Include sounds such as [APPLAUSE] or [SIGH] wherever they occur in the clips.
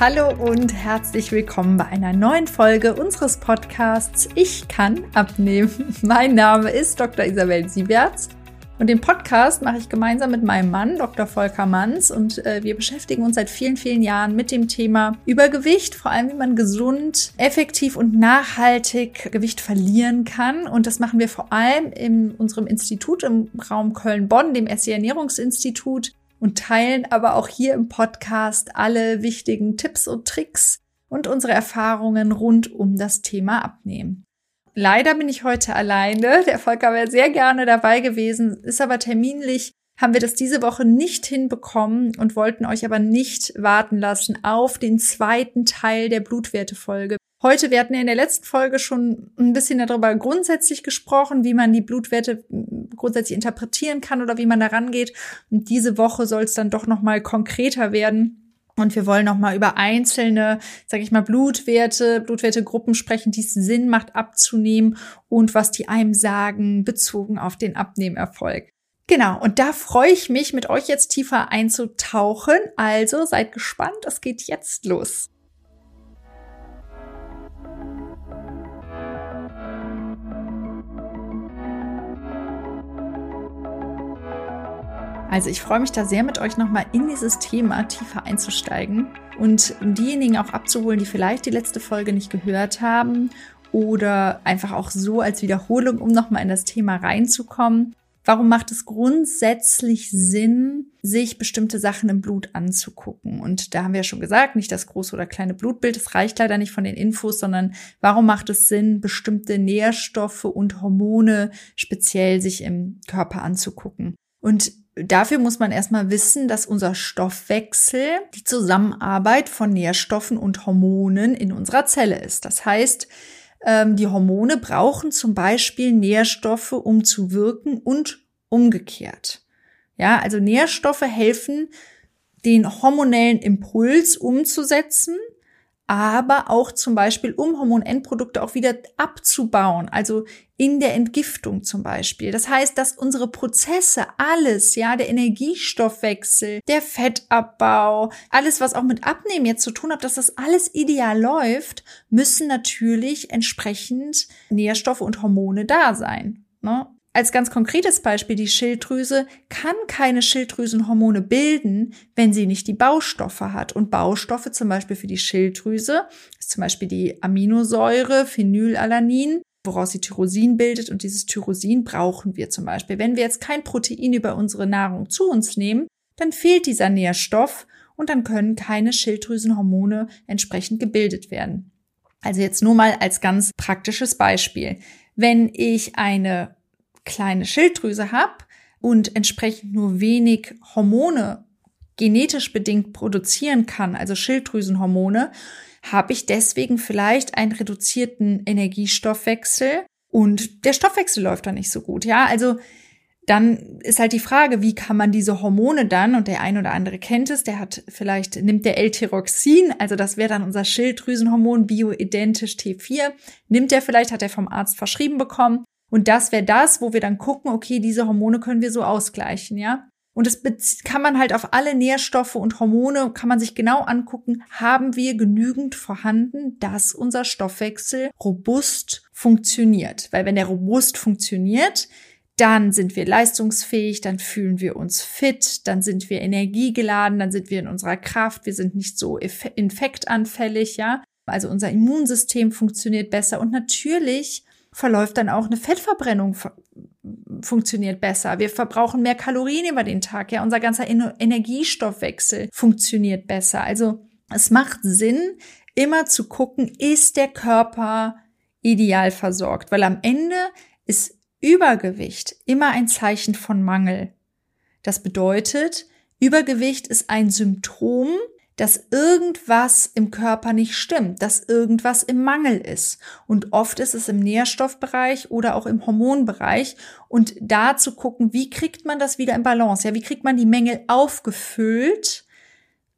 Hallo und herzlich willkommen bei einer neuen Folge unseres Podcasts Ich kann abnehmen. [LAUGHS] Mein Name ist Dr. Isabel Sieberts und den Podcast mache ich gemeinsam mit meinem Mann, Dr. Volker Manns, und äh, wir beschäftigen uns seit vielen, vielen Jahren mit dem Thema Übergewicht, vor allem wie man gesund, effektiv und nachhaltig Gewicht verlieren kann. Und das machen wir vor allem in unserem Institut im Raum Köln-Bonn, dem SC Ernährungsinstitut und teilen aber auch hier im Podcast alle wichtigen Tipps und Tricks und unsere Erfahrungen rund um das Thema Abnehmen. Leider bin ich heute alleine. Der Volker wäre sehr gerne dabei gewesen, ist aber terminlich haben wir das diese Woche nicht hinbekommen und wollten euch aber nicht warten lassen auf den zweiten Teil der Blutwertefolge. Heute, wir hatten ja in der letzten Folge schon ein bisschen darüber grundsätzlich gesprochen, wie man die Blutwerte hm, grundsätzlich interpretieren kann oder wie man da rangeht. Und diese Woche soll es dann doch nochmal konkreter werden. Und wir wollen nochmal über einzelne, sage ich mal, Blutwerte, Blutwertegruppen sprechen, die es Sinn macht abzunehmen und was die einem sagen, bezogen auf den Abnehmerfolg. Genau, und da freue ich mich, mit euch jetzt tiefer einzutauchen. Also seid gespannt, es geht jetzt los. Also ich freue mich da sehr mit euch nochmal in dieses Thema tiefer einzusteigen und diejenigen auch abzuholen, die vielleicht die letzte Folge nicht gehört haben oder einfach auch so als Wiederholung, um nochmal in das Thema reinzukommen. Warum macht es grundsätzlich Sinn, sich bestimmte Sachen im Blut anzugucken? Und da haben wir ja schon gesagt, nicht das große oder kleine Blutbild, das reicht leider nicht von den Infos, sondern warum macht es Sinn, bestimmte Nährstoffe und Hormone speziell sich im Körper anzugucken? Und Dafür muss man erstmal wissen, dass unser Stoffwechsel die Zusammenarbeit von Nährstoffen und Hormonen in unserer Zelle ist. Das heißt, ähm, die Hormone brauchen zum Beispiel Nährstoffe, um zu wirken und umgekehrt. Ja, also Nährstoffe helfen, den hormonellen Impuls umzusetzen aber auch zum Beispiel, um Hormonendprodukte auch wieder abzubauen, also in der Entgiftung zum Beispiel. Das heißt, dass unsere Prozesse, alles, ja, der Energiestoffwechsel, der Fettabbau, alles, was auch mit Abnehmen jetzt zu tun hat, dass das alles ideal läuft, müssen natürlich entsprechend Nährstoffe und Hormone da sein. Ne? Als ganz konkretes Beispiel, die Schilddrüse kann keine Schilddrüsenhormone bilden, wenn sie nicht die Baustoffe hat. Und Baustoffe zum Beispiel für die Schilddrüse ist zum Beispiel die Aminosäure Phenylalanin, woraus sie Tyrosin bildet. Und dieses Tyrosin brauchen wir zum Beispiel. Wenn wir jetzt kein Protein über unsere Nahrung zu uns nehmen, dann fehlt dieser Nährstoff und dann können keine Schilddrüsenhormone entsprechend gebildet werden. Also jetzt nur mal als ganz praktisches Beispiel. Wenn ich eine kleine Schilddrüse habe und entsprechend nur wenig Hormone genetisch bedingt produzieren kann, also Schilddrüsenhormone, habe ich deswegen vielleicht einen reduzierten Energiestoffwechsel und der Stoffwechsel läuft dann nicht so gut. Ja, also dann ist halt die Frage, wie kann man diese Hormone dann, und der ein oder andere kennt es, der hat vielleicht, nimmt der L-Tyroxin, also das wäre dann unser Schilddrüsenhormon, bioidentisch T4, nimmt er vielleicht, hat er vom Arzt verschrieben bekommen und das wäre das, wo wir dann gucken, okay, diese Hormone können wir so ausgleichen, ja. Und das kann man halt auf alle Nährstoffe und Hormone, kann man sich genau angucken, haben wir genügend vorhanden, dass unser Stoffwechsel robust funktioniert. Weil wenn der robust funktioniert, dann sind wir leistungsfähig, dann fühlen wir uns fit, dann sind wir energiegeladen, dann sind wir in unserer Kraft, wir sind nicht so infektanfällig, ja. Also unser Immunsystem funktioniert besser und natürlich verläuft dann auch eine Fettverbrennung funktioniert besser. Wir verbrauchen mehr Kalorien über den Tag. Ja, unser ganzer Energiestoffwechsel funktioniert besser. Also es macht Sinn, immer zu gucken, ist der Körper ideal versorgt, weil am Ende ist Übergewicht immer ein Zeichen von Mangel. Das bedeutet, Übergewicht ist ein Symptom dass irgendwas im Körper nicht stimmt, dass irgendwas im Mangel ist. Und oft ist es im Nährstoffbereich oder auch im Hormonbereich. Und da zu gucken, wie kriegt man das wieder in Balance? Ja, wie kriegt man die Mängel aufgefüllt?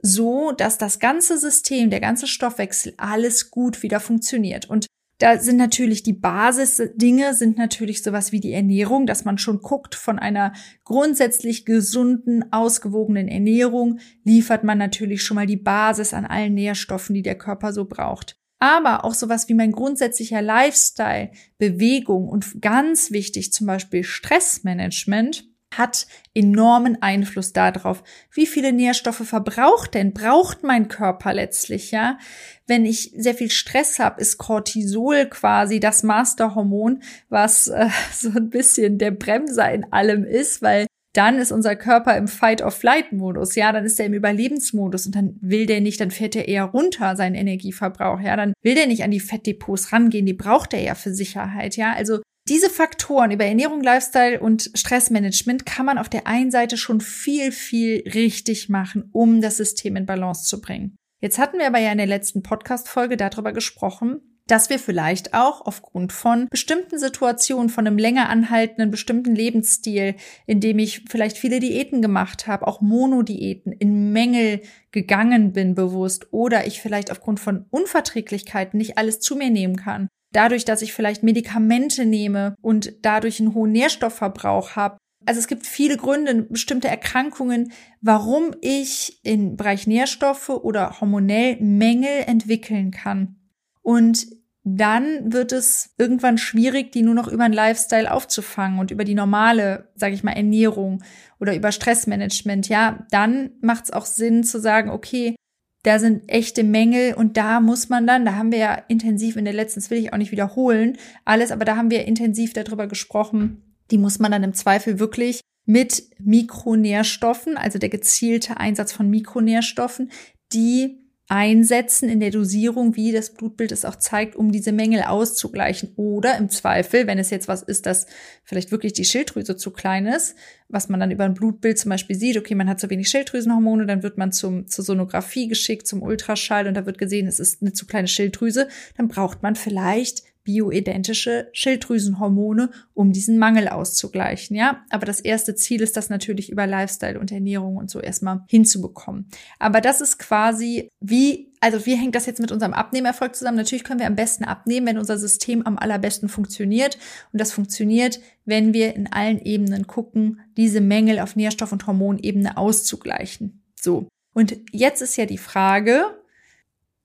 so, dass das ganze System, der ganze Stoffwechsel, alles gut wieder funktioniert. Und Da sind natürlich die Basisdinge, sind natürlich sowas wie die Ernährung, dass man schon guckt, von einer grundsätzlich gesunden, ausgewogenen Ernährung liefert man natürlich schon mal die Basis an allen Nährstoffen, die der Körper so braucht. Aber auch sowas wie mein grundsätzlicher Lifestyle, Bewegung und ganz wichtig zum Beispiel Stressmanagement hat enormen Einfluss darauf, wie viele Nährstoffe verbraucht denn, braucht mein Körper letztlich, ja? Wenn ich sehr viel Stress habe, ist Cortisol quasi das Masterhormon, was äh, [LAUGHS] so ein bisschen der Bremser in allem ist, weil dann ist unser Körper im Fight-of-Flight-Modus, ja, dann ist er im Überlebensmodus und dann will der nicht, dann fährt er eher runter, seinen Energieverbrauch, ja, dann will der nicht an die Fettdepots rangehen, die braucht er ja für Sicherheit, ja, also diese Faktoren über Ernährung, Lifestyle und Stressmanagement kann man auf der einen Seite schon viel, viel richtig machen, um das System in Balance zu bringen. Jetzt hatten wir aber ja in der letzten Podcast-Folge darüber gesprochen, dass wir vielleicht auch aufgrund von bestimmten Situationen, von einem länger anhaltenden bestimmten Lebensstil, in dem ich vielleicht viele Diäten gemacht habe, auch Monodiäten, in Mängel gegangen bin bewusst oder ich vielleicht aufgrund von Unverträglichkeiten nicht alles zu mir nehmen kann, dadurch, dass ich vielleicht Medikamente nehme und dadurch einen hohen Nährstoffverbrauch habe. Also es gibt viele Gründe, bestimmte Erkrankungen, warum ich im Bereich Nährstoffe oder hormonell Mängel entwickeln kann. Und dann wird es irgendwann schwierig, die nur noch über einen Lifestyle aufzufangen und über die normale, sage ich mal, Ernährung oder über Stressmanagement. Ja, dann macht es auch Sinn zu sagen, okay, da sind echte Mängel und da muss man dann, da haben wir ja intensiv in der letzten, das will ich auch nicht wiederholen, alles, aber da haben wir intensiv darüber gesprochen, die muss man dann im Zweifel wirklich mit Mikronährstoffen, also der gezielte Einsatz von Mikronährstoffen, die einsetzen in der Dosierung, wie das Blutbild es auch zeigt, um diese Mängel auszugleichen. Oder im Zweifel, wenn es jetzt was ist, dass vielleicht wirklich die Schilddrüse zu klein ist, was man dann über ein Blutbild zum Beispiel sieht, okay, man hat zu wenig Schilddrüsenhormone, dann wird man zum, zur Sonographie geschickt, zum Ultraschall und da wird gesehen, es ist eine zu kleine Schilddrüse, dann braucht man vielleicht bioidentische Schilddrüsenhormone, um diesen Mangel auszugleichen, ja. Aber das erste Ziel ist das natürlich über Lifestyle und Ernährung und so erstmal hinzubekommen. Aber das ist quasi wie, also wie hängt das jetzt mit unserem Abnehmerfolg zusammen? Natürlich können wir am besten abnehmen, wenn unser System am allerbesten funktioniert. Und das funktioniert, wenn wir in allen Ebenen gucken, diese Mängel auf Nährstoff- und Hormonebene auszugleichen. So. Und jetzt ist ja die Frage,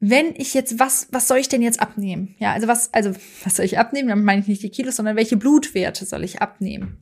wenn ich jetzt was, was soll ich denn jetzt abnehmen? Ja, also was, also was soll ich abnehmen? Damit meine ich nicht die Kilos, sondern welche Blutwerte soll ich abnehmen?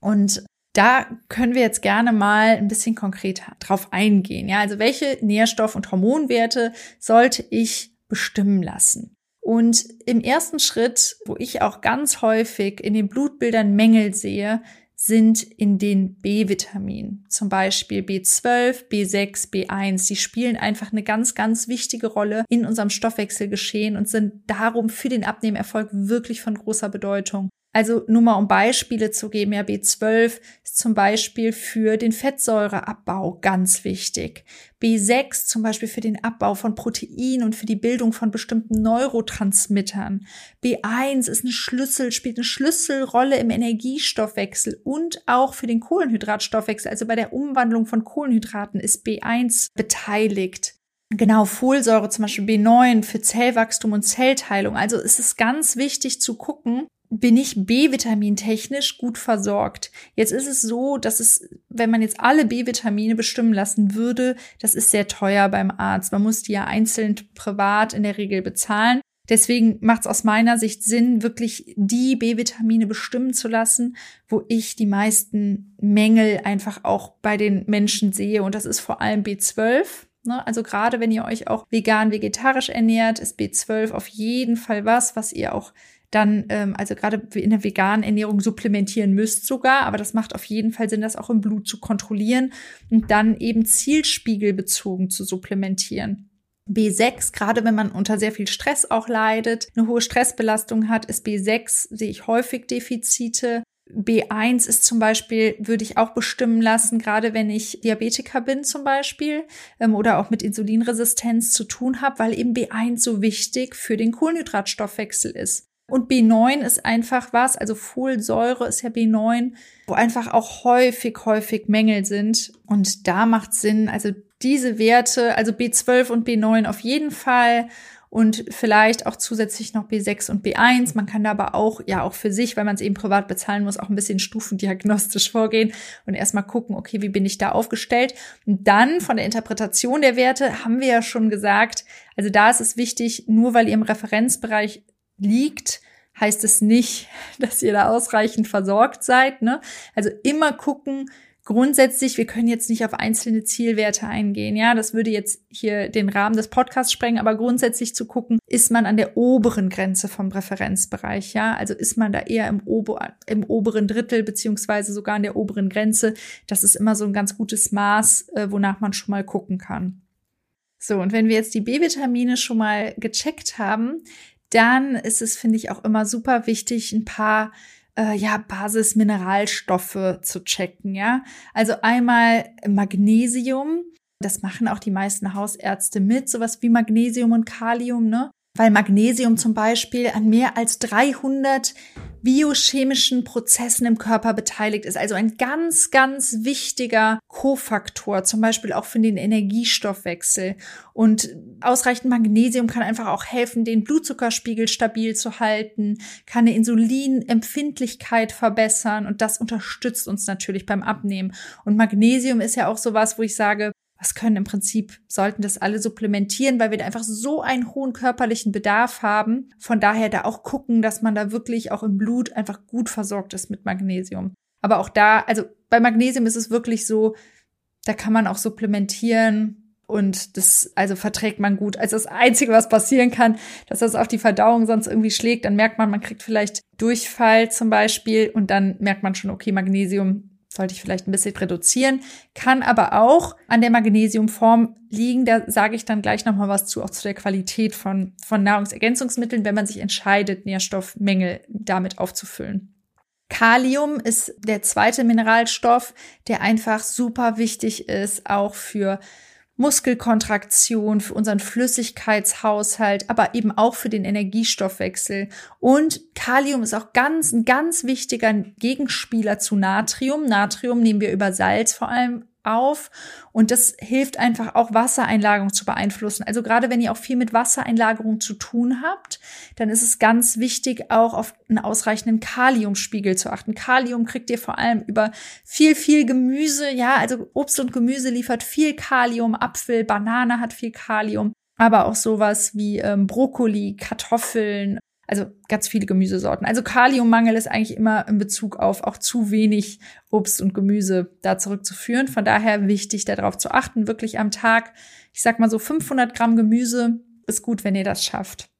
Und da können wir jetzt gerne mal ein bisschen konkreter drauf eingehen. Ja, also welche Nährstoff- und Hormonwerte sollte ich bestimmen lassen? Und im ersten Schritt, wo ich auch ganz häufig in den Blutbildern Mängel sehe, sind in den B-Vitaminen, zum Beispiel B12, B6, B1. Die spielen einfach eine ganz, ganz wichtige Rolle in unserem Stoffwechselgeschehen und sind darum für den Abnehmerfolg wirklich von großer Bedeutung. Also nur mal um Beispiele zu geben, ja, B12 ist zum Beispiel für den Fettsäureabbau ganz wichtig. B6 zum Beispiel für den Abbau von Protein und für die Bildung von bestimmten Neurotransmittern. B1 ist eine Schlüssel, spielt eine Schlüsselrolle im Energiestoffwechsel und auch für den Kohlenhydratstoffwechsel. Also bei der Umwandlung von Kohlenhydraten ist B1 beteiligt. Genau, Folsäure zum Beispiel B9 für Zellwachstum und Zellteilung. Also es ist ganz wichtig zu gucken, bin ich B-Vitamin technisch gut versorgt. Jetzt ist es so, dass es, wenn man jetzt alle B-Vitamine bestimmen lassen würde, das ist sehr teuer beim Arzt. Man muss die ja einzeln privat in der Regel bezahlen. Deswegen macht es aus meiner Sicht Sinn, wirklich die B-Vitamine bestimmen zu lassen, wo ich die meisten Mängel einfach auch bei den Menschen sehe. Und das ist vor allem B12. Ne? Also gerade wenn ihr euch auch vegan, vegetarisch ernährt, ist B12 auf jeden Fall was, was ihr auch dann, ähm, also gerade in der veganen Ernährung supplementieren müsst sogar, aber das macht auf jeden Fall Sinn, das auch im Blut zu kontrollieren und dann eben zielspiegelbezogen zu supplementieren. B6, gerade wenn man unter sehr viel Stress auch leidet, eine hohe Stressbelastung hat, ist B6, sehe ich häufig Defizite. B1 ist zum Beispiel, würde ich auch bestimmen lassen, gerade wenn ich Diabetiker bin zum Beispiel ähm, oder auch mit Insulinresistenz zu tun habe, weil eben B1 so wichtig für den Kohlenhydratstoffwechsel ist. Und B9 ist einfach was, also Folsäure ist ja B9, wo einfach auch häufig, häufig Mängel sind. Und da macht Sinn, also diese Werte, also B12 und B9 auf jeden Fall. und vielleicht auch zusätzlich noch B6 und B1. Man kann da aber auch, ja, auch für sich, weil man es eben privat bezahlen muss, auch ein bisschen stufendiagnostisch vorgehen und erstmal gucken, okay, wie bin ich da aufgestellt? Und dann von der Interpretation der Werte haben wir ja schon gesagt, also da ist es wichtig, nur weil ihr im Referenzbereich liegt, heißt es nicht, [LAUGHS] dass ihr da ausreichend versorgt seid. Ne? Also immer gucken, grundsätzlich, wir können jetzt nicht auf einzelne Zielwerte eingehen. Ja, das würde jetzt hier den Rahmen des Podcasts sprengen, aber grundsätzlich zu gucken, ist man an der oberen Grenze vom Präferenzbereich. Ja, also ist man da eher im, Ober im oberen Drittel beziehungsweise sogar an der oberen Grenze. Das ist immer so ein ganz gutes Maß, äh, wonach man schon mal gucken kann. So, und wenn wir jetzt die B-Vitamine schon mal gecheckt haben, dann ist es, finde ich, auch immer super wichtig, ein paar äh, ja, Basismineralstoffe zu checken, ja. Also einmal Magnesium. Das machen auch die meisten Hausärzte mit, sowas wie Magnesium und Kalium, ne? Weil Magnesium zum Beispiel an mehr als 300 biochemischen Prozessen im Körper beteiligt ist. Also ein ganz, ganz wichtiger Kofaktor, zum Beispiel auch für den Energiestoffwechsel. Und ausreichend Magnesium kann einfach auch helfen, den Blutzuckerspiegel stabil zu halten, kann eine Insulinempfindlichkeit verbessern und das unterstützt uns natürlich beim Abnehmen. Und Magnesium ist ja auch sowas, wo ich sage, was können im Prinzip, sollten das alle supplementieren, weil wir da einfach so einen hohen körperlichen Bedarf haben. Von daher da auch gucken, dass man da wirklich auch im Blut einfach gut versorgt ist mit Magnesium. Aber auch da, also bei Magnesium ist es wirklich so, da kann man auch supplementieren und das, also verträgt man gut. Also das Einzige, was passieren kann, dass das auf die Verdauung sonst irgendwie schlägt, dann merkt man, man kriegt vielleicht Durchfall zum Beispiel und dann merkt man schon, okay, Magnesium sollte ich vielleicht ein bisschen reduzieren, kann aber auch an der Magnesiumform liegen. Da sage ich dann gleich nochmal was zu, auch zu der Qualität von, von Nahrungsergänzungsmitteln, wenn man sich entscheidet, Nährstoffmängel damit aufzufüllen. Kalium ist der zweite Mineralstoff, der einfach super wichtig ist, auch für Muskelkontraktion, für unseren Flüssigkeitshaushalt, aber eben auch für den Energiestoffwechsel. Und Kalium ist auch ganz, ein ganz wichtiger Gegenspieler zu Natrium. Natrium nehmen wir über Salz vor allem auf und das hilft einfach auch Wassereinlagerung zu beeinflussen. Also gerade wenn ihr auch viel mit Wassereinlagerung zu tun habt, dann ist es ganz wichtig auch auf einen ausreichenden Kaliumspiegel zu achten. Kalium kriegt ihr vor allem über viel viel Gemüse, ja, also Obst und Gemüse liefert viel Kalium, Apfel, Banane hat viel Kalium, aber auch sowas wie ähm, Brokkoli, Kartoffeln, also ganz viele Gemüsesorten. Also Kaliummangel ist eigentlich immer in Bezug auf auch zu wenig Obst und Gemüse da zurückzuführen. Von daher wichtig, darauf zu achten, wirklich am Tag, ich sag mal so 500 Gramm Gemüse ist gut, wenn ihr das schafft.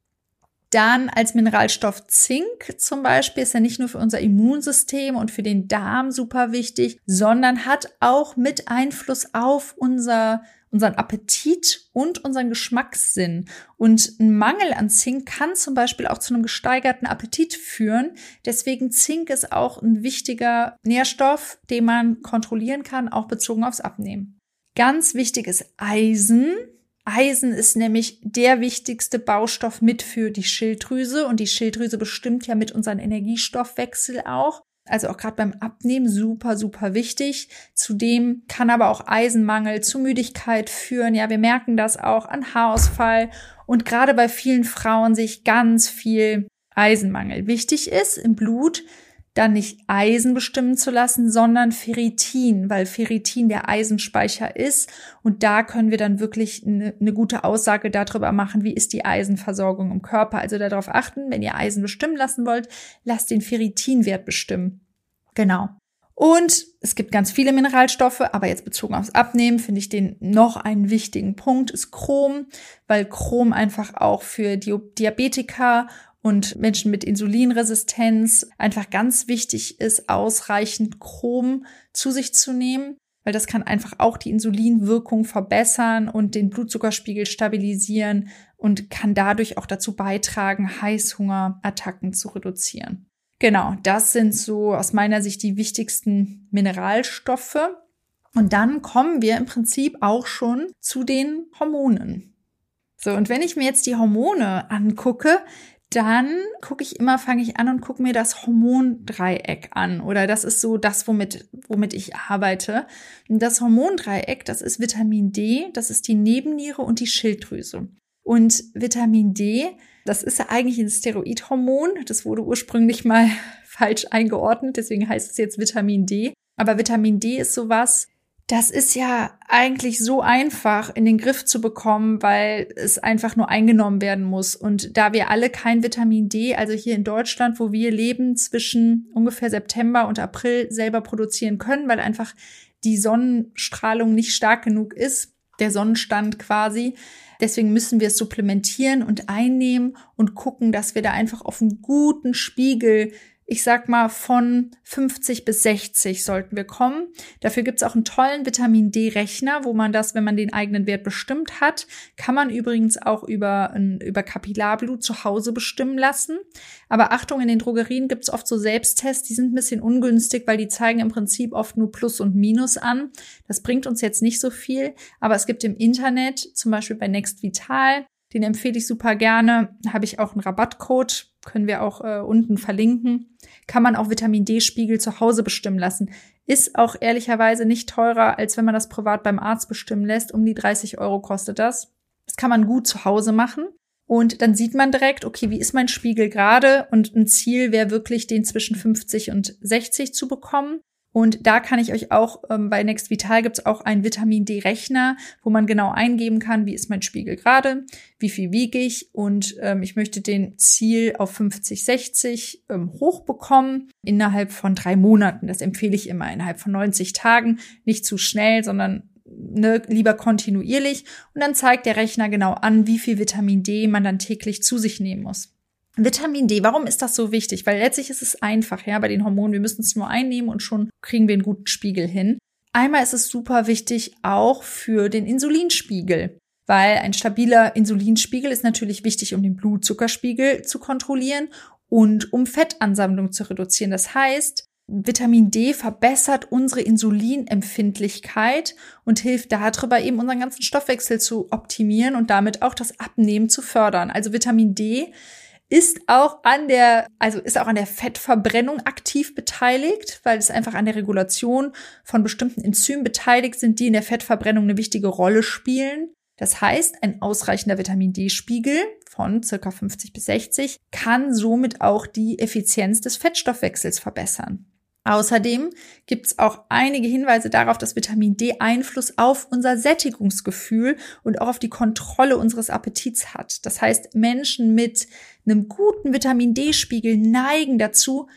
Dann als Mineralstoff Zink zum Beispiel ist ja nicht nur für unser Immunsystem und für den Darm super wichtig, sondern hat auch mit Einfluss auf unser unseren Appetit und unseren Geschmackssinn. Und ein Mangel an Zink kann zum Beispiel auch zu einem gesteigerten Appetit führen. Deswegen Zink ist auch ein wichtiger Nährstoff, den man kontrollieren kann, auch bezogen aufs Abnehmen. Ganz wichtig ist Eisen. Eisen ist nämlich der wichtigste Baustoff mit für die Schilddrüse und die Schilddrüse bestimmt ja mit unseren Energiestoffwechsel auch also auch gerade beim Abnehmen super, super wichtig. Zudem kann aber auch Eisenmangel zu Müdigkeit führen. Ja, wir merken das auch an Haarausfall und gerade bei vielen Frauen sich ganz viel Eisenmangel. Wichtig ist im Blut dann nicht Eisen bestimmen zu lassen, sondern Ferritin, weil Ferritin der Eisenspeicher ist. Und da können wir dann wirklich eine, eine, gute Aussage darüber machen, wie ist die Eisenversorgung im Körper. Also darauf achten, wenn ihr Eisen bestimmen lassen wollt, lasst den Ferritinwert bestimmen. Genau. Und es gibt ganz viele Mineralstoffe, aber jetzt bezogen aufs Abnehmen finde ich den noch einen wichtigen Punkt ist Chrom, weil Chrom einfach auch für Diabetiker und Menschen mit Insulinresistenz einfach ganz wichtig ist, ausreichend Chrom zu sich zu nehmen, weil das kann einfach auch die Insulinwirkung verbessern und den Blutzuckerspiegel stabilisieren und kann dadurch auch dazu beitragen, Heißhungerattacken zu reduzieren. Genau, das sind so aus meiner Sicht die wichtigsten Mineralstoffe. Und dann kommen wir im Prinzip auch schon zu den Hormonen. So, und wenn ich mir jetzt die Hormone angucke, dann gucke ich immer, fange ich an und gucke mir das Hormondreieck an. Oder das ist so das, womit, womit ich arbeite. Das Hormondreieck, das ist Vitamin D, das ist die Nebenniere und die Schilddrüse. Und Vitamin D, das ist ja eigentlich ein Steroidhormon. Das wurde ursprünglich mal [LAUGHS] falsch eingeordnet, deswegen heißt es jetzt Vitamin D. Aber Vitamin D ist sowas, das ist ja eigentlich so einfach in den Griff zu bekommen, weil es einfach nur eingenommen werden muss. Und da wir alle kein Vitamin D, also hier in Deutschland, wo wir leben, zwischen ungefähr September und April selber produzieren können, weil einfach die Sonnenstrahlung nicht stark genug ist, der Sonnenstand quasi. Deswegen müssen wir es supplementieren und einnehmen und gucken, dass wir da einfach auf einen guten Spiegel ich sag mal, von 50 bis 60 sollten wir kommen. Dafür gibt's auch einen tollen Vitamin D-Rechner, wo man das, wenn man den eigenen Wert bestimmt hat, kann man übrigens auch über, über Kapillarblut zu Hause bestimmen lassen. Aber Achtung, in den Drogerien gibt's oft so Selbsttests, die sind ein bisschen ungünstig, weil die zeigen im Prinzip oft nur Plus und Minus an. Das bringt uns jetzt nicht so viel, aber es gibt im Internet, zum Beispiel bei Next Vital, den empfehle ich super gerne. Habe ich auch einen Rabattcode, können wir auch äh, unten verlinken. Kann man auch Vitamin D-Spiegel zu Hause bestimmen lassen. Ist auch ehrlicherweise nicht teurer, als wenn man das privat beim Arzt bestimmen lässt. Um die 30 Euro kostet das. Das kann man gut zu Hause machen. Und dann sieht man direkt, okay, wie ist mein Spiegel gerade? Und ein Ziel wäre wirklich, den zwischen 50 und 60 zu bekommen. Und da kann ich euch auch, ähm, bei Next Vital gibt es auch einen Vitamin D-Rechner, wo man genau eingeben kann, wie ist mein Spiegel gerade, wie viel wiege ich und ähm, ich möchte den Ziel auf 50, 60 ähm, hochbekommen innerhalb von drei Monaten. Das empfehle ich immer innerhalb von 90 Tagen. Nicht zu schnell, sondern ne, lieber kontinuierlich. Und dann zeigt der Rechner genau an, wie viel Vitamin D man dann täglich zu sich nehmen muss. Vitamin D, warum ist das so wichtig? Weil letztlich ist es einfach, ja, bei den Hormonen. Wir müssen es nur einnehmen und schon kriegen wir einen guten Spiegel hin. Einmal ist es super wichtig auch für den Insulinspiegel, weil ein stabiler Insulinspiegel ist natürlich wichtig, um den Blutzuckerspiegel zu kontrollieren und um Fettansammlung zu reduzieren. Das heißt, Vitamin D verbessert unsere Insulinempfindlichkeit und hilft darüber eben unseren ganzen Stoffwechsel zu optimieren und damit auch das Abnehmen zu fördern. Also Vitamin D ist auch an der, also ist auch an der Fettverbrennung aktiv beteiligt, weil es einfach an der Regulation von bestimmten Enzymen beteiligt sind, die in der Fettverbrennung eine wichtige Rolle spielen. Das heißt, ein ausreichender Vitamin D-Spiegel von circa 50 bis 60 kann somit auch die Effizienz des Fettstoffwechsels verbessern. Außerdem gibt es auch einige Hinweise darauf, dass Vitamin D Einfluss auf unser Sättigungsgefühl und auch auf die Kontrolle unseres Appetits hat. Das heißt, Menschen mit einem guten Vitamin D-Spiegel neigen dazu,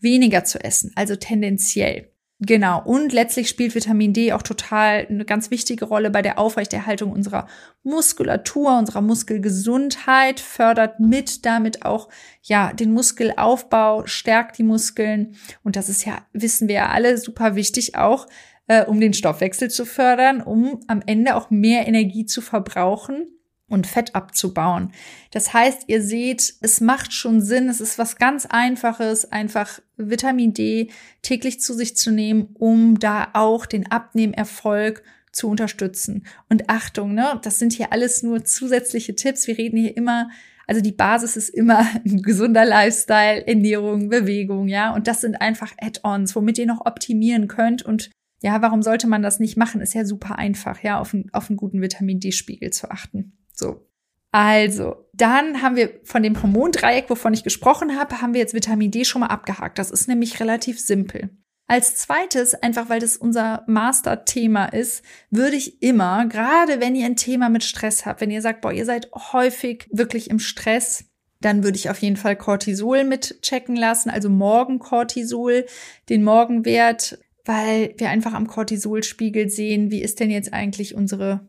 weniger zu essen, also tendenziell. Genau. Und letztlich spielt Vitamin D auch total eine ganz wichtige Rolle bei der Aufrechterhaltung unserer Muskulatur, unserer Muskelgesundheit, fördert mit damit auch, ja, den Muskelaufbau, stärkt die Muskeln. Und das ist ja, wissen wir ja alle, super wichtig auch, äh, um den Stoffwechsel zu fördern, um am Ende auch mehr Energie zu verbrauchen und Fett abzubauen. Das heißt, ihr seht, es macht schon Sinn, es ist was ganz Einfaches, einfach Vitamin D täglich zu sich zu nehmen, um da auch den Abnehmerfolg zu unterstützen. Und Achtung, ne, das sind hier alles nur zusätzliche Tipps. Wir reden hier immer, also die Basis ist immer [LAUGHS] ein gesunder Lifestyle, Ernährung, Bewegung, ja. Und das sind einfach Add-ons, womit ihr noch optimieren könnt. Und ja, warum sollte man das nicht machen? Ist ja super einfach, ja, auf einen, auf einen guten Vitamin D-Spiegel zu achten. So. Also, dann haben wir von dem Hormondreieck, wovon ich gesprochen habe, haben wir jetzt Vitamin D schon mal abgehakt. Das ist nämlich relativ simpel. Als zweites, einfach weil das unser Master-Thema ist, würde ich immer, gerade wenn ihr ein Thema mit Stress habt, wenn ihr sagt, boah, ihr seid häufig wirklich im Stress, dann würde ich auf jeden Fall Cortisol mit checken lassen, also Morgencortisol, den Morgenwert, weil wir einfach am Cortisolspiegel sehen, wie ist denn jetzt eigentlich unsere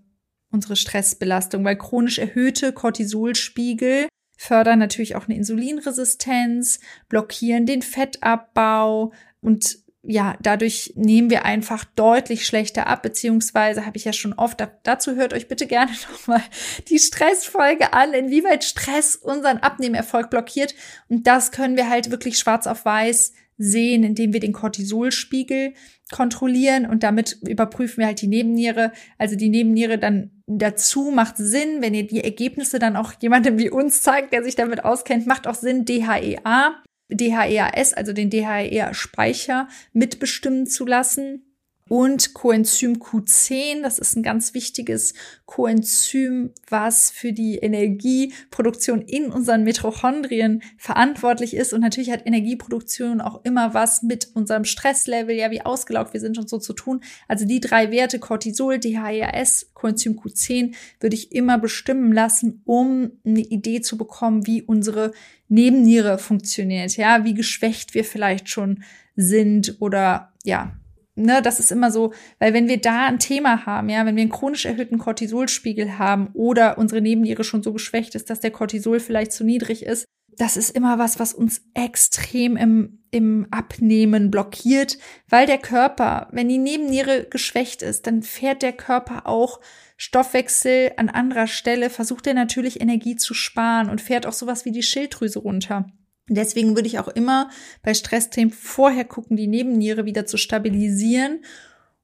unsere Stressbelastung, weil chronisch erhöhte Cortisolspiegel fördern natürlich auch eine Insulinresistenz, blockieren den Fettabbau und ja, dadurch nehmen wir einfach deutlich schlechter ab, beziehungsweise habe ich ja schon oft, dazu hört euch bitte gerne [LAUGHS] nochmal die Stressfolge an, inwieweit Stress unseren Abnehmerfolg blockiert. Und das können wir halt wirklich schwarz auf weiß sehen, indem wir den Cortisolspiegel kontrollieren und damit überprüfen wir halt die Nebenniere. Also die Nebenniere dann dazu macht Sinn, wenn ihr die Ergebnisse dann auch jemandem wie uns zeigt, der sich damit auskennt, macht auch Sinn, DHEA, DHEAS, also den DHEA-Speicher mitbestimmen zu lassen. Und Coenzym Q10. Das ist ein ganz wichtiges Coenzym, was für die Energieproduktion in unseren Mitochondrien verantwortlich ist. Und natürlich hat Energieproduktion auch immer was mit unserem Stresslevel, ja, wie ausgelaugt wir sind und so zu tun. Also die drei Werte Cortisol, DHEAS, Coenzym Q10 würde ich immer bestimmen lassen, um eine Idee zu bekommen, wie unsere Nebenniere funktioniert, ja, wie geschwächt wir vielleicht schon sind oder ja, ne, das ist immer so, weil wenn wir da ein Thema haben, ja, wenn wir einen chronisch erhöhten Cortisolspiegel haben oder unsere Nebenniere schon so geschwächt ist, dass der Cortisol vielleicht zu niedrig ist, das ist immer was, was uns extrem im, im Abnehmen blockiert, weil der Körper, wenn die Nebenniere geschwächt ist, dann fährt der Körper auch Stoffwechsel an anderer Stelle, versucht er natürlich Energie zu sparen und fährt auch sowas wie die Schilddrüse runter. Deswegen würde ich auch immer bei Stressthemen vorher gucken, die Nebenniere wieder zu stabilisieren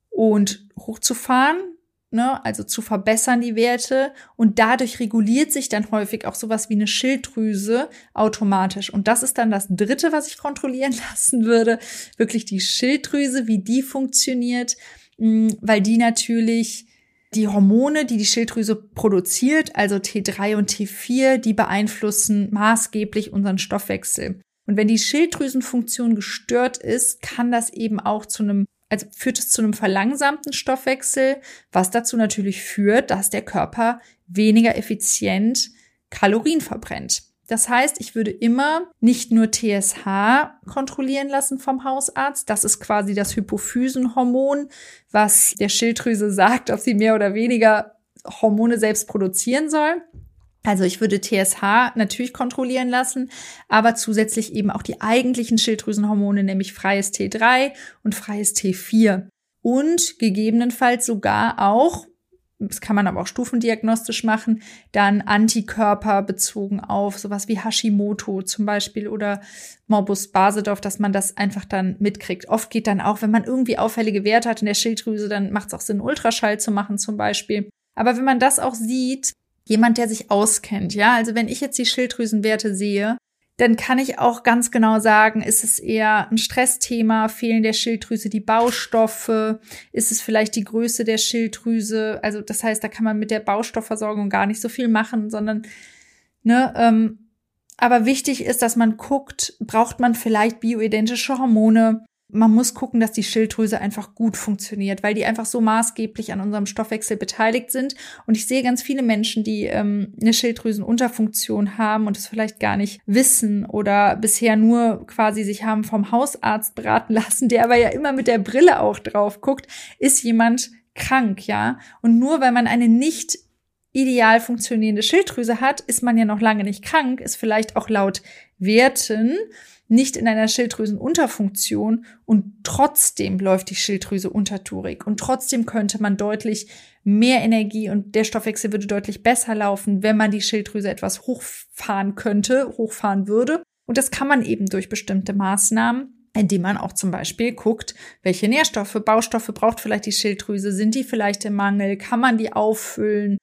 und hochzufahren, ne, also zu verbessern die Werte und dadurch reguliert sich dann häufig auch sowas wie eine Schilddrüse automatisch. Und das ist dann das dritte, was ich kontrollieren [LAUGHS] lassen würde, wirklich die Schilddrüse, wie die funktioniert, weil die natürlich die Hormone, die die Schilddrüse produziert, also T3 und T4, die beeinflussen maßgeblich unseren Stoffwechsel. Und wenn die Schilddrüsenfunktion gestört ist, kann das eben auch zu einem, also führt es zu einem verlangsamten Stoffwechsel, was dazu natürlich führt, dass der Körper weniger effizient Kalorien verbrennt. Das heißt, ich würde immer nicht nur TSH kontrollieren lassen vom Hausarzt. Das ist quasi das Hypophysenhormon, was der Schilddrüse sagt, ob sie mehr oder weniger Hormone selbst produzieren soll. Also ich würde TSH natürlich kontrollieren lassen, aber zusätzlich eben auch die eigentlichen Schilddrüsenhormone, nämlich freies T3 und freies T4. Und gegebenenfalls sogar auch das kann man aber auch stufendiagnostisch machen, dann Antikörper bezogen auf sowas wie Hashimoto zum Beispiel oder Morbus Basedorf, dass man das einfach dann mitkriegt. Oft geht dann auch, wenn man irgendwie auffällige Werte hat in der Schilddrüse, dann macht es auch Sinn, Ultraschall zu machen zum Beispiel. Aber wenn man das auch sieht, jemand, der sich auskennt, ja, also wenn ich jetzt die Schilddrüsenwerte sehe, dann kann ich auch ganz genau sagen, ist es eher ein Stressthema, fehlen der Schilddrüse die Baustoffe, ist es vielleicht die Größe der Schilddrüse, also das heißt, da kann man mit der Baustoffversorgung gar nicht so viel machen, sondern ne, ähm, aber wichtig ist, dass man guckt, braucht man vielleicht bioidentische Hormone, man muss gucken, dass die Schilddrüse einfach gut funktioniert, weil die einfach so maßgeblich an unserem Stoffwechsel beteiligt sind. Und ich sehe ganz viele Menschen, die ähm, eine Schilddrüsenunterfunktion haben und es vielleicht gar nicht wissen oder bisher nur quasi sich haben vom Hausarzt beraten lassen, der aber ja immer mit der Brille auch drauf guckt, ist jemand krank, ja. Und nur weil man eine nicht ideal funktionierende Schilddrüse hat, ist man ja noch lange nicht krank, ist vielleicht auch laut Werten nicht in einer Schilddrüsenunterfunktion und trotzdem läuft die Schilddrüse untertourig und trotzdem könnte man deutlich mehr Energie und der Stoffwechsel würde deutlich besser laufen, wenn man die Schilddrüse etwas hochfahren könnte, hochfahren würde. Und das kann man eben durch bestimmte Maßnahmen indem man auch zum Beispiel guckt, welche Nährstoffe, Baustoffe braucht vielleicht die Schilddrüse, sind die vielleicht im Mangel, kann man die auffüllen,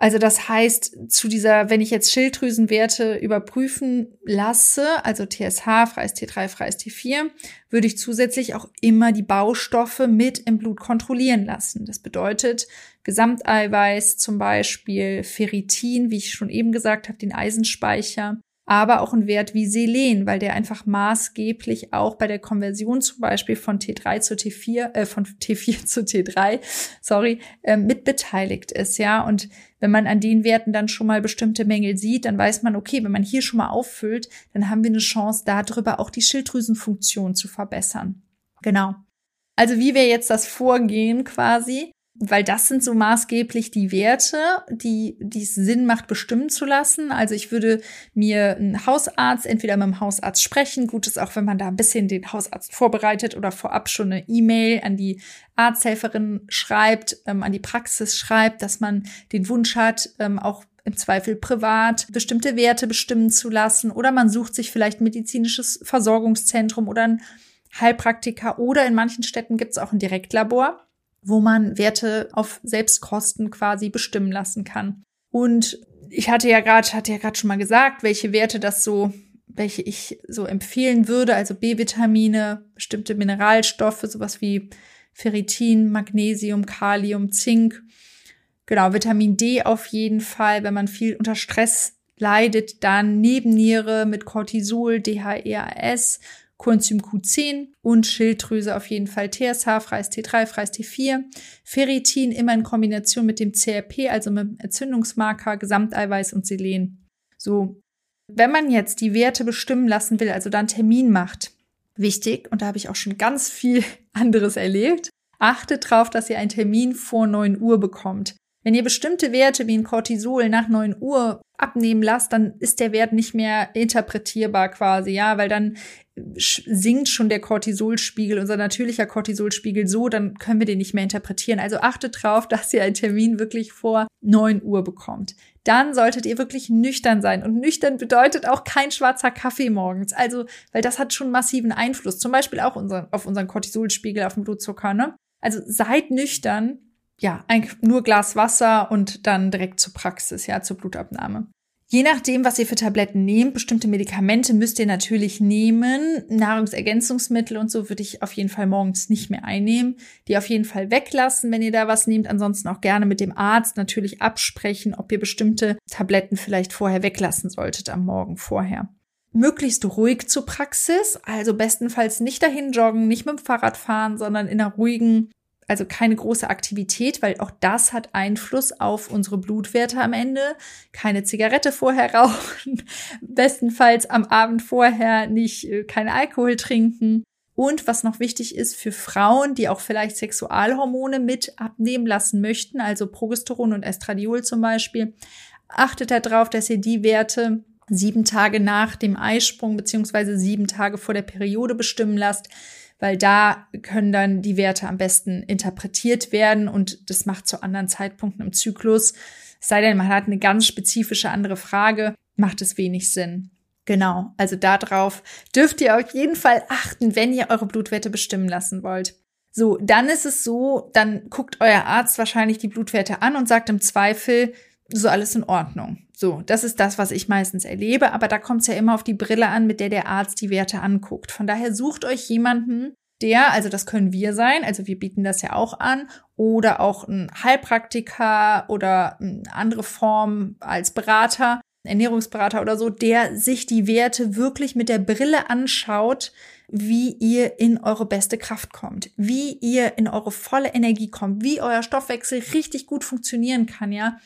also das heißt, zu dieser, wenn ich jetzt Schilddrüsenwerte überprüfen lasse, also TSH, freies T3, freies T4, würde ich zusätzlich auch immer die Baustoffe mit im Blut kontrollieren lassen. Das bedeutet Gesamteiweiß zum Beispiel, Ferritin, wie ich schon eben gesagt habe, den Eisenspeicher, aber auch ein Wert wie Selen, weil der einfach maßgeblich auch bei der Konversion zum Beispiel von T3 zu T4, äh, von T4 zu T3, sorry, äh, mitbeteiligt ist, ja. Und wenn man an den Werten dann schon mal bestimmte Mängel sieht, dann weiß man, okay, wenn man hier schon mal auffüllt, dann haben wir eine Chance, darüber auch die Schilddrüsenfunktion zu verbessern. Genau. Also wie wir jetzt das Vorgehen quasi weil das sind so maßgeblich die Werte, die, die es Sinn macht, bestimmen zu lassen. Also ich würde mir einen Hausarzt, entweder mit dem Hausarzt sprechen. Gut ist auch, wenn man da ein bisschen den Hausarzt vorbereitet oder vorab schon eine E-Mail an die Arzthelferin schreibt, ähm, an die Praxis schreibt, dass man den Wunsch hat, ähm, auch im Zweifel privat bestimmte Werte bestimmen zu lassen. Oder man sucht sich vielleicht ein medizinisches Versorgungszentrum oder ein Heilpraktiker. Oder in manchen Städten gibt es auch ein Direktlabor wo man Werte auf Selbstkosten quasi bestimmen lassen kann. Und ich hatte ja gerade, hatte ja gerade schon mal gesagt, welche Werte das so, welche ich so empfehlen würde, also B-Vitamine, bestimmte Mineralstoffe, sowas wie Ferritin, Magnesium, Kalium, Zink. Genau, Vitamin D auf jeden Fall, wenn man viel unter Stress leidet, dann Nebenniere mit Cortisol, DHEAS, Coenzym Q10 und Schilddrüse auf jeden Fall TSH, freies T3, freies T4, Ferritin immer in Kombination mit dem CRP, also mit dem Entzündungsmarker, Gesamteiweiß und Selen. So, wenn man jetzt die Werte bestimmen lassen will, also dann Termin macht, wichtig, und da habe ich auch schon ganz viel [LAUGHS] anderes erlebt, achtet darauf, dass ihr einen Termin vor 9 Uhr bekommt. Wenn ihr bestimmte Werte wie ein Cortisol nach 9 Uhr abnehmen lasst, dann ist der Wert nicht mehr interpretierbar quasi, ja, weil dann sinkt schon der Cortisolspiegel, unser natürlicher Cortisolspiegel so, dann können wir den nicht mehr interpretieren. Also achtet drauf, [LAUGHS] dass ihr einen Termin wirklich vor 9 Uhr bekommt. Dann solltet ihr wirklich nüchtern sein. Und nüchtern bedeutet auch kein schwarzer Kaffee morgens. Also, weil das hat schon massiven Einfluss. Zum Beispiel auch unser, auf unseren Cortisolspiegel, auf den Blutzucker, ne? Also seid nüchtern. Ja, ein, nur Glas Wasser und dann direkt zur Praxis, ja, zur Blutabnahme. Je nachdem, was ihr für Tabletten nehmt, bestimmte Medikamente müsst ihr natürlich nehmen. Nahrungsergänzungsmittel und so würde ich auf jeden Fall morgens nicht mehr einnehmen. Die auf jeden Fall weglassen, wenn ihr da was nehmt. Ansonsten auch gerne mit dem Arzt natürlich absprechen, ob ihr bestimmte Tabletten vielleicht vorher weglassen solltet am Morgen vorher. Möglichst ruhig zur Praxis, also bestenfalls nicht dahin joggen, nicht mit dem Fahrrad fahren, sondern in einer ruhigen also keine große Aktivität, weil auch das hat Einfluss auf unsere Blutwerte am Ende. Keine Zigarette vorher [LAUGHS] rauchen, bestenfalls am Abend vorher nicht äh, kein Alkohol trinken. Und was noch wichtig ist für Frauen, die auch vielleicht Sexualhormone mit abnehmen lassen möchten, also Progesteron und Estradiol zum Beispiel, achtet darauf, dass ihr die Werte sieben Tage nach dem Eisprung beziehungsweise sieben Tage vor der Periode bestimmen lasst, weil da können dann die Werte am besten interpretiert werden und das macht zu anderen Zeitpunkten im Zyklus. Es sei denn, man hat eine ganz spezifische andere Frage, macht es wenig Sinn. Genau, also darauf dürft ihr auf jeden Fall achten, wenn ihr eure Blutwerte bestimmen lassen wollt. So, dann ist es so, dann guckt euer Arzt wahrscheinlich die Blutwerte an und sagt im Zweifel, so alles in Ordnung. So, das ist das, was ich meistens erlebe, aber da kommt es ja immer auf die Brille an, mit der der Arzt die Werte anguckt. Von daher sucht euch jemanden, der, also das können wir sein, also wir bieten das ja auch an, oder auch ein Heilpraktiker oder eine andere Form als Berater, Ernährungsberater oder so, der sich die Werte wirklich mit der Brille anschaut, wie ihr in eure beste Kraft kommt, wie ihr in eure volle Energie kommt, wie euer Stoffwechsel richtig gut funktionieren kann, ja.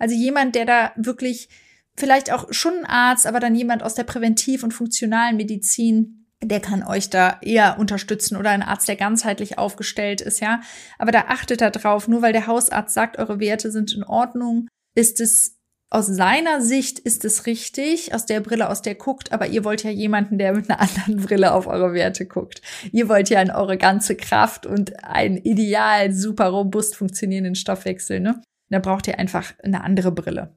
Also jemand, der da wirklich vielleicht auch schon ein Arzt, aber dann jemand aus der Präventiv- und funktionalen Medizin, der kann euch da eher unterstützen oder ein Arzt, der ganzheitlich aufgestellt ist, ja. Aber da achtet da drauf, nur weil der Hausarzt sagt, eure Werte sind in Ordnung, ist es aus seiner Sicht ist es richtig, aus der Brille, aus der guckt, aber ihr wollt ja jemanden, der mit einer [LAUGHS] anderen Brille auf eure Werte guckt. Ihr wollt ja in eure ganze Kraft und einen ideal, super robust funktionierenden Stoffwechsel, ne? Da braucht ihr einfach eine andere Brille.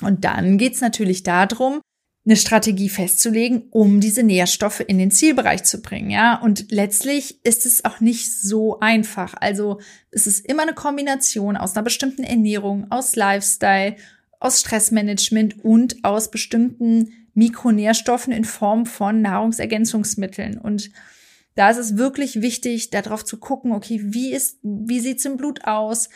Und dann geht's natürlich darum, eine Strategie festzulegen, um diese Nährstoffe in den Zielbereich zu bringen, ja. Und letztlich ist es auch nicht so einfach. Also es ist immer eine Kombination aus einer bestimmten Ernährung, aus Lifestyle aus Stressmanagement und aus bestimmten Mikronährstoffen in Form von Nahrungsergänzungsmitteln. Und da ist es wirklich wichtig, darauf zu gucken, okay, wie ist, wie sieht's im Blut aus?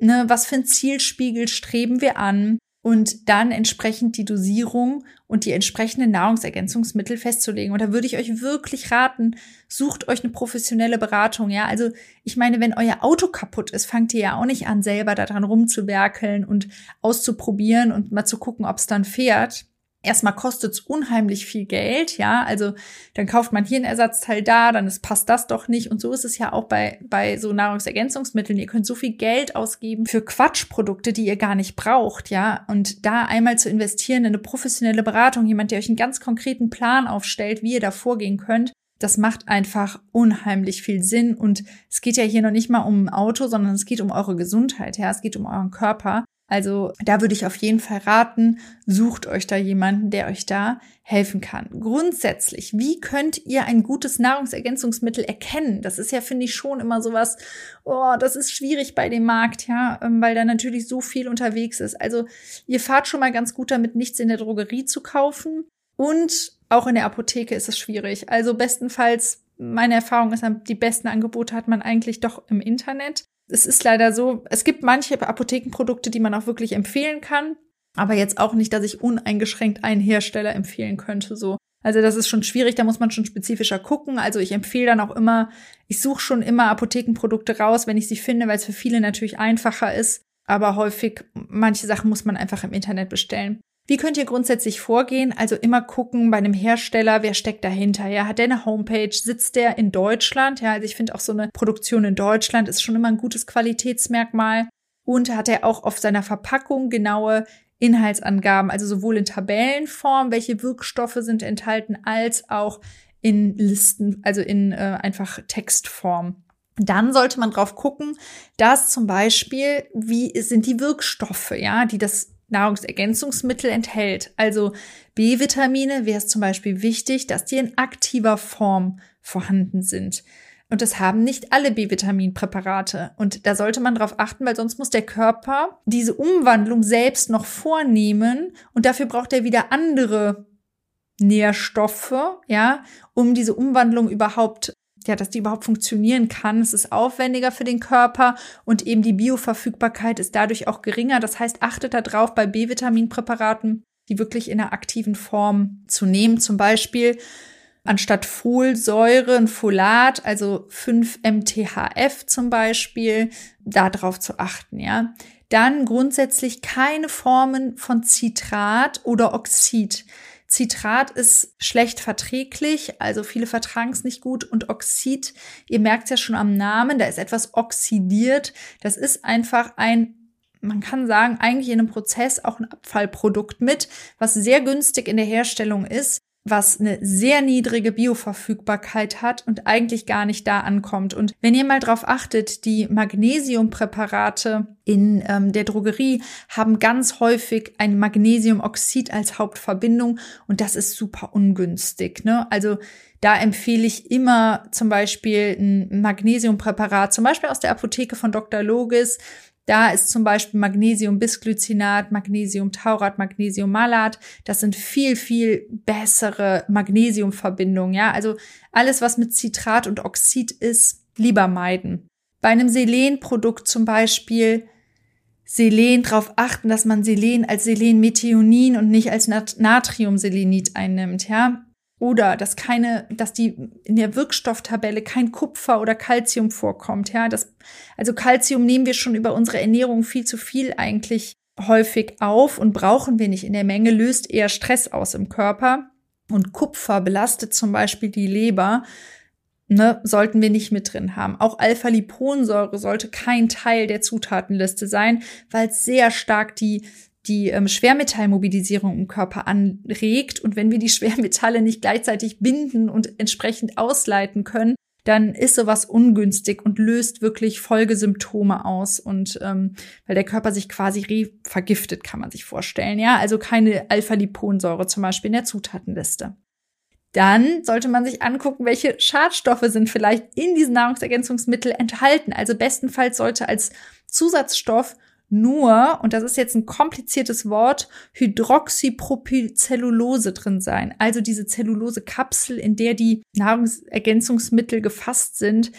Ne, was für ein Zielspiegel streben wir an? und dann entsprechend die Dosierung und die entsprechenden Nahrungsergänzungsmittel festzulegen. Und da würde ich euch wirklich raten, sucht euch eine professionelle Beratung. Ja, also ich meine, wenn euer Auto kaputt ist, fangt ihr ja auch nicht an, selber daran rumzuwerkeln und auszuprobieren und mal zu gucken, ob es dann fährt erstmal kostet es unheimlich viel Geld, ja, also dann kauft man hier ein Ersatzteil da, dann ist, passt das doch nicht. Und so ist es ja auch bei, bei so Nahrungsergänzungsmitteln. Ihr könnt so viel Geld ausgeben für Quatschprodukte, die ihr gar nicht braucht, ja, und da einmal zu investieren in eine professionelle Beratung, jemand, der euch einen ganz konkreten Plan aufstellt, wie ihr da vorgehen könnt, das macht einfach unheimlich viel Sinn. Und es geht ja hier noch nicht mal um ein Auto, sondern es geht um eure Gesundheit, ja, es geht um euren Körper also da würde ich auf jeden Fall raten, sucht euch da jemanden, der euch da helfen kann. Grundsätzlich, wie könnt ihr ein gutes Nahrungsergänzungsmittel erkennen? Das ist ja, finde ich, schon immer sowas, oh, das ist schwierig bei dem Markt, ja, ähm, weil da natürlich so viel unterwegs ist. Also ihr fahrt schon mal ganz gut damit, nichts in der Drogerie zu kaufen. Und auch in der Apotheke ist es schwierig. Also bestenfalls meine Erfahrung ist, die besten Angebote hat man eigentlich doch im Internet. Es ist leider so, es gibt manche Apothekenprodukte, die man auch wirklich empfehlen kann, aber jetzt auch nicht, dass ich uneingeschränkt einen Hersteller empfehlen könnte, so. Also das ist schon schwierig, da muss man schon spezifischer gucken. Also ich empfehle dann auch immer, ich suche schon immer Apothekenprodukte raus, wenn ich sie finde, weil es für viele natürlich einfacher ist. Aber häufig, manche Sachen muss man einfach im Internet bestellen. Wie könnt ihr grundsätzlich vorgehen? Also immer gucken bei einem Hersteller, wer steckt dahinter? Ja, hat der eine Homepage? Sitzt der in Deutschland? Ja, also ich finde auch so eine Produktion in Deutschland ist schon immer ein gutes Qualitätsmerkmal. Und hat er auch auf seiner Verpackung genaue Inhaltsangaben, also sowohl in Tabellenform, welche Wirkstoffe sind enthalten, als auch in Listen, also in äh, einfach Textform. Dann sollte man drauf gucken, dass zum Beispiel, wie sind die Wirkstoffe, ja, die das Nahrungsergänzungsmittel enthält. Also B-Vitamine wäre es zum Beispiel wichtig, dass die in aktiver Form vorhanden sind. Und das haben nicht alle B-Vitaminpräparate. Und da sollte man darauf achten, weil sonst muss der Körper diese Umwandlung selbst noch vornehmen. Und dafür braucht er wieder andere Nährstoffe, ja, um diese Umwandlung überhaupt ja, dass die überhaupt funktionieren kann. Es ist aufwendiger für den Körper und eben die Bioverfügbarkeit ist dadurch auch geringer. Das heißt, achtet darauf bei B-Vitaminpräparaten, die wirklich in einer aktiven Form zu nehmen. Zum Beispiel anstatt Folsäure ein Folat, also 5 MTHF zum Beispiel, darauf zu achten, ja. Dann grundsätzlich keine Formen von Citrat oder Oxid. Citrat ist schlecht verträglich, also viele vertragen es nicht gut. Und Oxid, ihr merkt es ja schon am Namen, da ist etwas oxidiert. Das ist einfach ein man kann sagen, eigentlich in einem Prozess auch ein Abfallprodukt mit, was sehr günstig in der Herstellung ist was eine sehr niedrige Bioverfügbarkeit hat und eigentlich gar nicht da ankommt. Und wenn ihr mal drauf achtet, die Magnesiumpräparate in ähm, der Drogerie haben ganz häufig ein Magnesiumoxid als Hauptverbindung und das ist super ungünstig. Ne? Also da empfehle ich immer zum Beispiel ein Magnesiumpräparat, zum Beispiel aus der Apotheke von Dr. Logis da ist zum Beispiel Magnesium-Bisglycinat, Magnesium-Taurat, Magnesium-Malat. Das sind viel, viel bessere Magnesiumverbindungen. Ja, also alles, was mit Citrat und Oxid ist, lieber meiden. Bei einem Selenprodukt zum Beispiel Selen darauf achten, dass man Selen als Selenmethionin und nicht als Natriumselenit einnimmt, ja oder dass keine, dass die in der Wirkstofftabelle kein Kupfer oder Calcium vorkommt. Ja, das, also Calcium nehmen wir schon über unsere Ernährung viel zu viel eigentlich häufig auf und brauchen wir nicht in der Menge, löst eher Stress aus im Körper. Und Kupfer belastet zum Beispiel die Leber, ne, sollten wir nicht mit drin haben. Auch Alpha-Liponsäure sollte kein Teil der Zutatenliste sein, weil es sehr stark die die ähm, Schwermetallmobilisierung im Körper anregt. Und wenn wir die [LAUGHS] Schwermetalle nicht gleichzeitig binden und entsprechend ausleiten können, dann ist sowas ungünstig und löst wirklich Folgesymptome aus und ähm, weil der Körper sich quasi vergiftet, kann man sich vorstellen. Ja, also keine Alpha-Liponsäure zum Beispiel in der Zutatenliste. Dann sollte man sich angucken, welche Schadstoffe sind vielleicht in diesen Nahrungsergänzungsmitteln enthalten. Also bestenfalls sollte als Zusatzstoff nur, und das ist jetzt ein kompliziertes Wort, Hydroxypropylcellulose drin sein. Also diese Zellulosekapsel, in der die Nahrungsergänzungsmittel gefasst sind.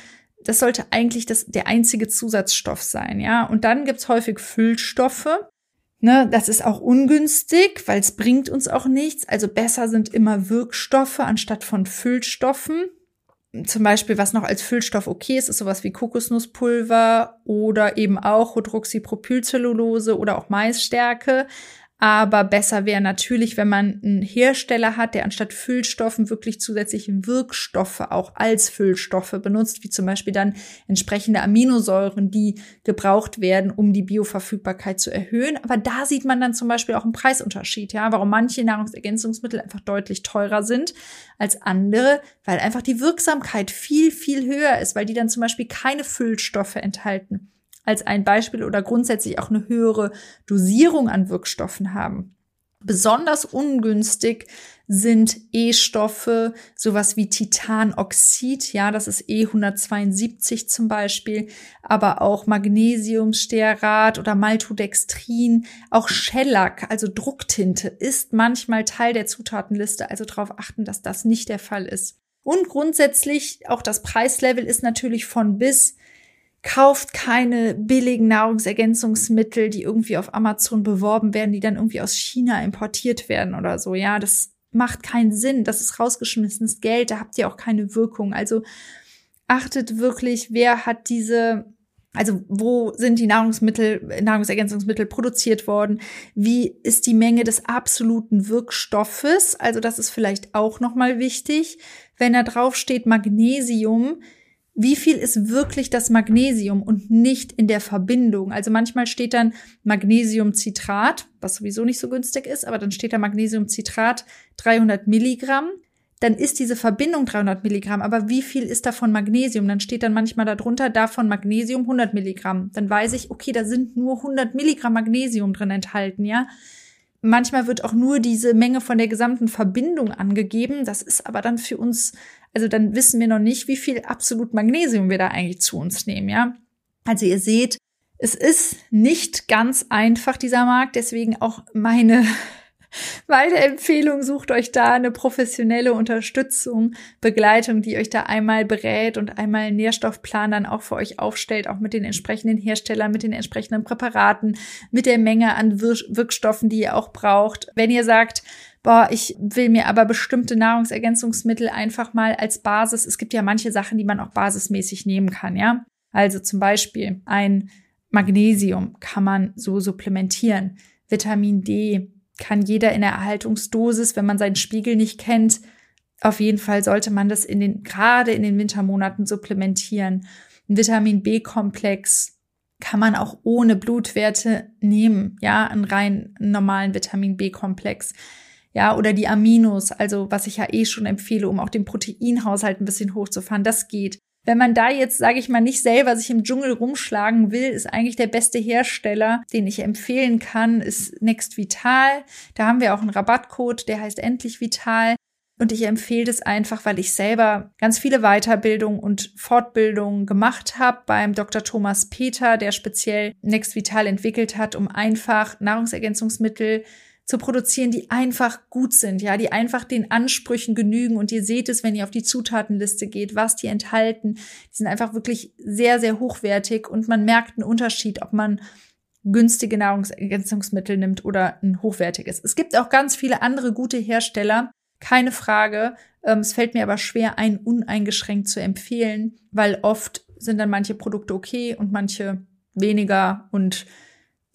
Das sollte eigentlich das, der einzige Zusatzstoff sein, ja. Und dann gibt's häufig Füllstoffe. Ne, das ist auch ungünstig, weil es bringt uns auch nichts. Also besser sind immer Wirkstoffe anstatt von Füllstoffen zum Beispiel, was noch als Füllstoff okay ist, ist sowas wie Kokosnusspulver oder eben auch Hydroxypropylcellulose oder auch Maisstärke. Aber besser wäre natürlich, wenn man einen Hersteller hat, der anstatt Füllstoffen wirklich zusätzlich Wirkstoffe auch als Füllstoffe benutzt, wie zum Beispiel dann entsprechende Aminosäuren, die gebraucht werden, um die Bioverfügbarkeit zu erhöhen. Aber da sieht man dann zum Beispiel auch einen Preisunterschied, ja, warum manche Nahrungsergänzungsmittel einfach deutlich teurer sind als andere, weil einfach die Wirksamkeit viel, viel höher ist, weil die dann zum Beispiel keine Füllstoffe enthalten als ein Beispiel oder grundsätzlich auch eine höhere Dosierung an Wirkstoffen haben. Besonders ungünstig sind E-Stoffe, sowas wie Titanoxid, ja, das ist E172 zum Beispiel, aber auch Magnesiumstearat oder Maltodextrin, auch Shellac, also Drucktinte, ist manchmal Teil der Zutatenliste, also darauf achten, dass das nicht der Fall ist. Und grundsätzlich auch das Preislevel ist natürlich von bis. Kauft keine billigen Nahrungsergänzungsmittel, die irgendwie auf Amazon beworben werden, die dann irgendwie aus China importiert werden oder so. Ja, das macht keinen Sinn. Das ist rausgeschmissenes Geld. Da habt ihr auch keine Wirkung. Also achtet wirklich, wer hat diese also wo sind die Nahrungsmittel, Nahrungsergänzungsmittel produziert worden? Wie ist die Menge des absoluten Wirkstoffes? Also das ist vielleicht auch nochmal wichtig. Wenn da drauf steht Magnesium, wie viel ist wirklich das Magnesium und nicht in der Verbindung? Also manchmal steht dann Magnesiumcitrat, was sowieso nicht so günstig ist, aber dann steht da Magnesiumcitrat 300 Milligramm dann ist diese Verbindung 300 Milligramm. Aber wie viel ist davon Magnesium? Dann steht dann manchmal darunter davon Magnesium 100 Milligramm. Dann weiß ich, okay, da sind nur 100 Milligramm Magnesium drin enthalten, ja. Manchmal wird auch nur diese Menge von der gesamten Verbindung angegeben. Das ist aber dann für uns, also dann wissen wir noch nicht, wie viel absolut Magnesium wir da eigentlich zu uns nehmen, ja. Also ihr seht, es ist nicht ganz einfach, dieser Markt. Deswegen auch meine [LAUGHS] meine Empfehlung, sucht euch da eine professionelle Unterstützung, Begleitung, die euch da einmal berät und einmal einen Nährstoffplan dann auch für euch aufstellt, auch mit den entsprechenden Herstellern, mit den entsprechenden Präparaten, mit der Menge an Wir Wirkstoffen, die ihr auch braucht. Wenn ihr sagt, boah, ich will mir aber bestimmte Nahrungsergänzungsmittel einfach mal als Basis, es gibt ja manche Sachen, die man auch basismäßig nehmen kann, ja. Also zum Beispiel ein Magnesium kann man so supplementieren. Vitamin D kann jeder in der Erhaltungsdosis, wenn man seinen Spiegel nicht kennt, auf jeden Fall sollte man das in den, gerade in den Wintermonaten supplementieren. Ein Vitamin B-Komplex kann man auch ohne Blutwerte nehmen, ja, einen rein normalen Vitamin B-Komplex. Ja, oder die Aminos, also was ich ja eh schon empfehle, um auch den Proteinhaushalt ein bisschen hochzufahren, das geht. Wenn man da jetzt, sage ich mal, nicht selber sich im Dschungel rumschlagen will, ist eigentlich der beste Hersteller, den ich empfehlen kann, ist Next Vital. Da haben wir auch einen Rabattcode, der heißt Endlich Vital. Und ich empfehle das einfach, weil ich selber ganz viele Weiterbildungen und Fortbildungen gemacht habe beim Dr. Thomas Peter, der speziell Next Vital entwickelt hat, um einfach Nahrungsergänzungsmittel zu produzieren, die einfach gut sind, ja, die einfach den Ansprüchen genügen. Und ihr seht es, wenn ihr auf die Zutatenliste geht, was die enthalten. Die sind einfach wirklich sehr, sehr hochwertig und man merkt einen Unterschied, ob man günstige Nahrungsergänzungsmittel nimmt oder ein hochwertiges. Es gibt auch ganz viele andere gute Hersteller, keine Frage. Ähm, es fällt mir aber schwer, einen uneingeschränkt zu empfehlen, weil oft sind dann manche Produkte okay und manche weniger. Und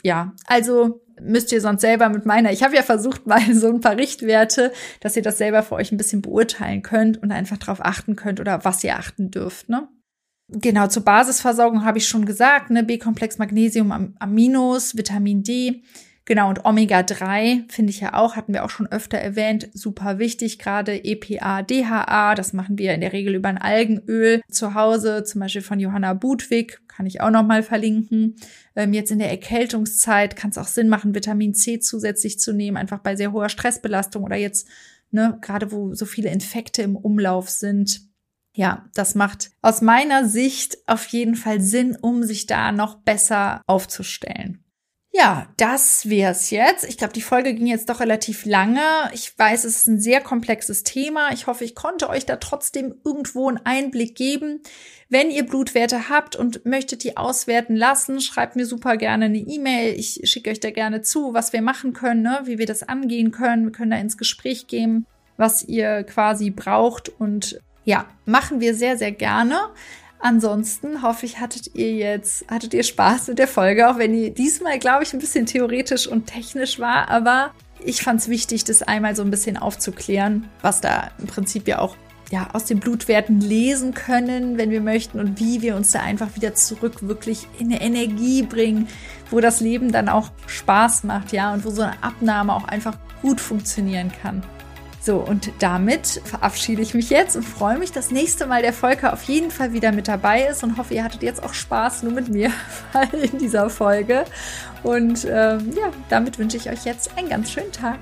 ja, also müsst ihr sonst selber mit meiner. Ich habe ja versucht, [LAUGHS] mal so ein paar Richtwerte, dass ihr das selber für euch ein bisschen beurteilen könnt und einfach darauf achten könnt oder was ihr achten dürft. Ne? Genau, zur Basisversorgung habe ich schon gesagt, ne? B-Komplex, Magnesium, Aminos, Vitamin D. Genau, und Omega-3 finde ich ja auch, hatten wir auch schon öfter erwähnt, super wichtig, gerade EPA, DHA, das machen wir in der Regel über ein Algenöl zu Hause, zum Beispiel von Johanna Budwig, kann ich auch nochmal verlinken. Ähm, jetzt in der Erkältungszeit kann es auch Sinn machen, Vitamin C zusätzlich zu nehmen, einfach bei sehr hoher Stressbelastung oder jetzt, ne, gerade wo so viele Infekte im Umlauf sind. Ja, das macht aus meiner Sicht auf jeden Fall Sinn, um sich da noch besser aufzustellen. Ja, das wär's jetzt. Ich glaube, die Folge ging jetzt doch relativ lange. Ich weiß, es ist ein sehr komplexes Thema. Ich hoffe, ich konnte euch da trotzdem irgendwo einen Einblick geben. Wenn ihr Blutwerte habt und möchtet die auswerten lassen, schreibt mir super gerne eine E-Mail. Ich schicke euch da gerne zu, was wir machen können, ne? wie wir das angehen können. Wir können da ins Gespräch gehen, was ihr quasi braucht. Und ja, machen wir sehr, sehr gerne. Ansonsten hoffe ich, hattet ihr jetzt, hattet ihr Spaß mit der Folge, auch wenn die diesmal, glaube ich, ein bisschen theoretisch und technisch war, aber ich fand es wichtig, das einmal so ein bisschen aufzuklären, was da im Prinzip ja auch ja, aus den Blutwerten lesen können, wenn wir möchten, und wie wir uns da einfach wieder zurück wirklich in eine Energie bringen, wo das Leben dann auch Spaß macht, ja, und wo so eine Abnahme auch einfach gut funktionieren kann. So, und damit verabschiede ich mich jetzt und freue mich, dass nächste Mal der Volker auf jeden Fall wieder mit dabei ist und hoffe, ihr hattet jetzt auch Spaß nur mit mir [LAUGHS] in dieser Folge. Und ähm, ja, damit wünsche ich euch jetzt einen ganz schönen Tag.